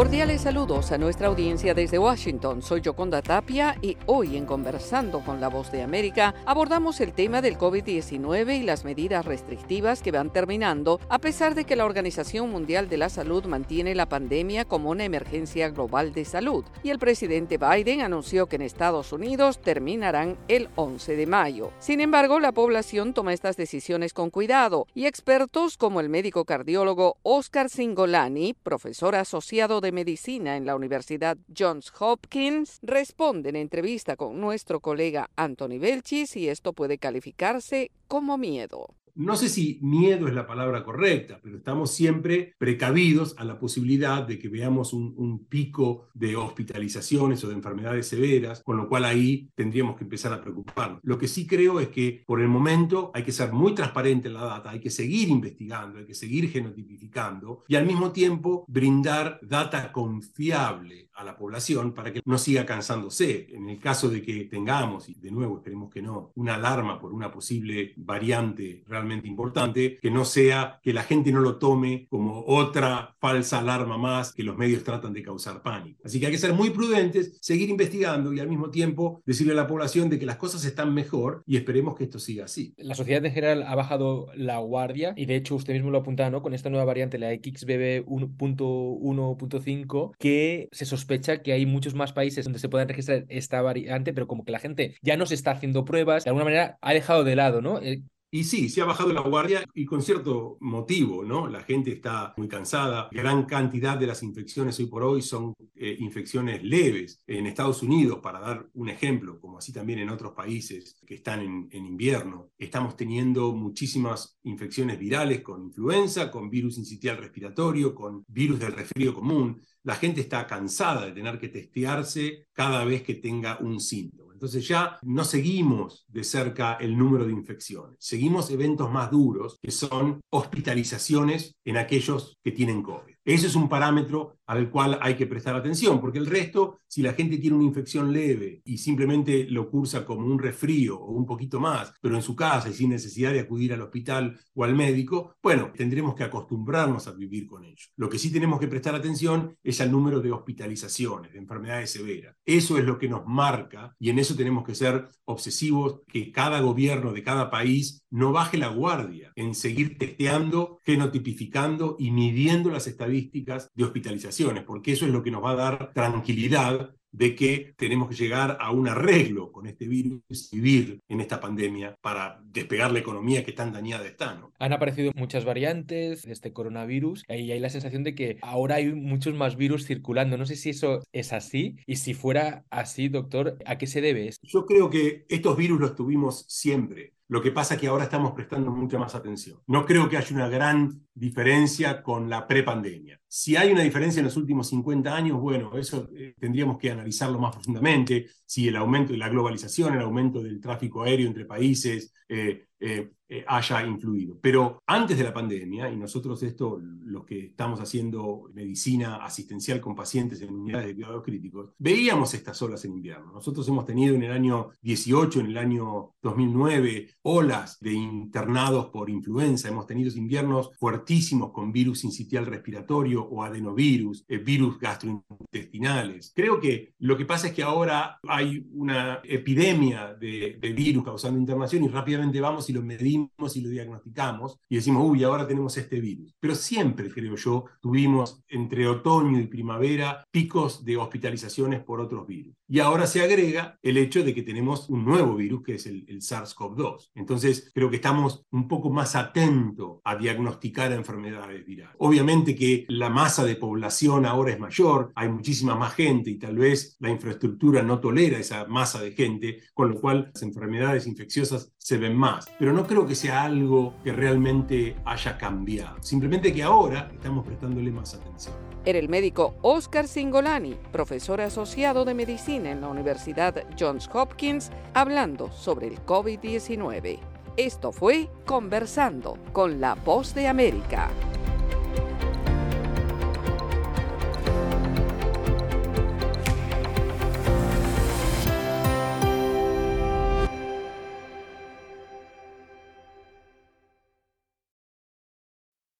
Cordiales saludos a nuestra audiencia desde Washington. Soy Yoconda Tapia y hoy en Conversando con la Voz de América abordamos el tema del COVID-19 y las medidas restrictivas que van terminando, a pesar de que la Organización Mundial de la Salud mantiene la pandemia como una emergencia global de salud. Y el presidente Biden anunció que en Estados Unidos terminarán el 11 de mayo. Sin embargo, la población toma estas decisiones con cuidado y expertos como el médico cardiólogo Oscar Singolani, profesor asociado de Medicina en la Universidad Johns Hopkins, responde en entrevista con nuestro colega Anthony Belchis y esto puede calificarse como miedo no sé si miedo es la palabra correcta, pero estamos siempre precavidos a la posibilidad de que veamos un, pico de hospitalizaciones o de enfermedades severas, con lo cual ahí tendríamos que empezar a preocuparnos. Lo que sí creo es que por el momento hay que ser muy transparente en la data, hay que seguir investigando, hay que seguir genotipificando y al mismo tiempo brindar data confiable a la población para que no siga cansándose. En el caso de que tengamos, y de nuevo esperemos que no, una alarma por una posible variante realmente importante, que no sea que la gente no lo tome como otra falsa alarma más que los medios tratan de causar pánico. Así que hay que ser muy prudentes, seguir investigando y al mismo tiempo decirle a la población de que las cosas están mejor y esperemos que esto siga así. La sociedad en general ha bajado la guardia y de hecho usted mismo lo apuntaba, ¿no? Con esta nueva variante, la XBB 1.1.5, que se sospecha sospecha que hay muchos más países donde se pueden registrar esta variante, pero como que la gente ya no se está haciendo pruebas, de alguna manera ha dejado de lado, ¿no? Y sí, se ha bajado la guardia y con cierto motivo, ¿no? La gente está muy cansada. Gran cantidad de las infecciones hoy por hoy son eh, infecciones leves. En Estados Unidos, para dar un ejemplo, como así también en otros países que están en, en invierno, estamos teniendo muchísimas infecciones virales con influenza, con virus incitial respiratorio, con virus del resfrío común. La gente está cansada de tener que testearse cada vez que tenga un síntoma. Entonces ya no seguimos de cerca el número de infecciones, seguimos eventos más duros, que son hospitalizaciones en aquellos que tienen COVID. Ese es un parámetro al cual hay que prestar atención, porque el resto, si la gente tiene una infección leve y simplemente lo cursa como un resfrío o un poquito más, pero en su casa y sin necesidad de acudir al hospital o al médico, bueno, tendremos que acostumbrarnos a vivir con ello. Lo que sí tenemos que prestar atención es al número de hospitalizaciones, de enfermedades severas. Eso es lo que nos marca y en eso tenemos que ser obsesivos, que cada gobierno de cada país no baje la guardia en seguir testeando, genotipificando y midiendo las estadísticas de hospitalizaciones, porque eso es lo que nos va a dar tranquilidad de que tenemos que llegar a un arreglo con este virus vivir en esta pandemia para despegar la economía que tan dañada está. ¿no? Han aparecido muchas variantes de este coronavirus y hay la sensación de que ahora hay muchos más virus circulando. No sé si eso es así y si fuera así, doctor, ¿a qué se debe? Yo creo que estos virus los tuvimos siempre. Lo que pasa es que ahora estamos prestando mucha más atención. No creo que haya una gran diferencia con la prepandemia. Si hay una diferencia en los últimos 50 años, bueno, eso eh, tendríamos que analizarlo más profundamente, si el aumento de la globalización, el aumento del tráfico aéreo entre países, eh, eh, haya influido. Pero antes de la pandemia, y nosotros esto, los que estamos haciendo medicina asistencial con pacientes en unidades de cuidados críticos, veíamos estas olas en invierno. Nosotros hemos tenido en el año 18, en el año 2009, olas de internados por influenza. Hemos tenido inviernos fuertísimos con virus incitial respiratorio o adenovirus, eh, virus gastrointestinales. Creo que lo que pasa es que ahora hay una epidemia de, de virus causando internación y rápidamente vamos y lo medimos y lo diagnosticamos y decimos, uy, ahora tenemos este virus. Pero siempre, creo yo, tuvimos entre otoño y primavera picos de hospitalizaciones por otros virus. Y ahora se agrega el hecho de que tenemos un nuevo virus que es el, el SARS-CoV-2. Entonces, creo que estamos un poco más atentos a diagnosticar enfermedades virales. Obviamente que la masa de población ahora es mayor, hay muchísima más gente y tal vez la infraestructura no tolera esa masa de gente, con lo cual las enfermedades infecciosas se ven más. Pero no creo que sea algo que realmente haya cambiado. Simplemente que ahora estamos prestándole más atención. Era el médico Oscar Singolani, profesor asociado de medicina en la Universidad Johns Hopkins, hablando sobre el COVID-19. Esto fue Conversando con la Voz de América.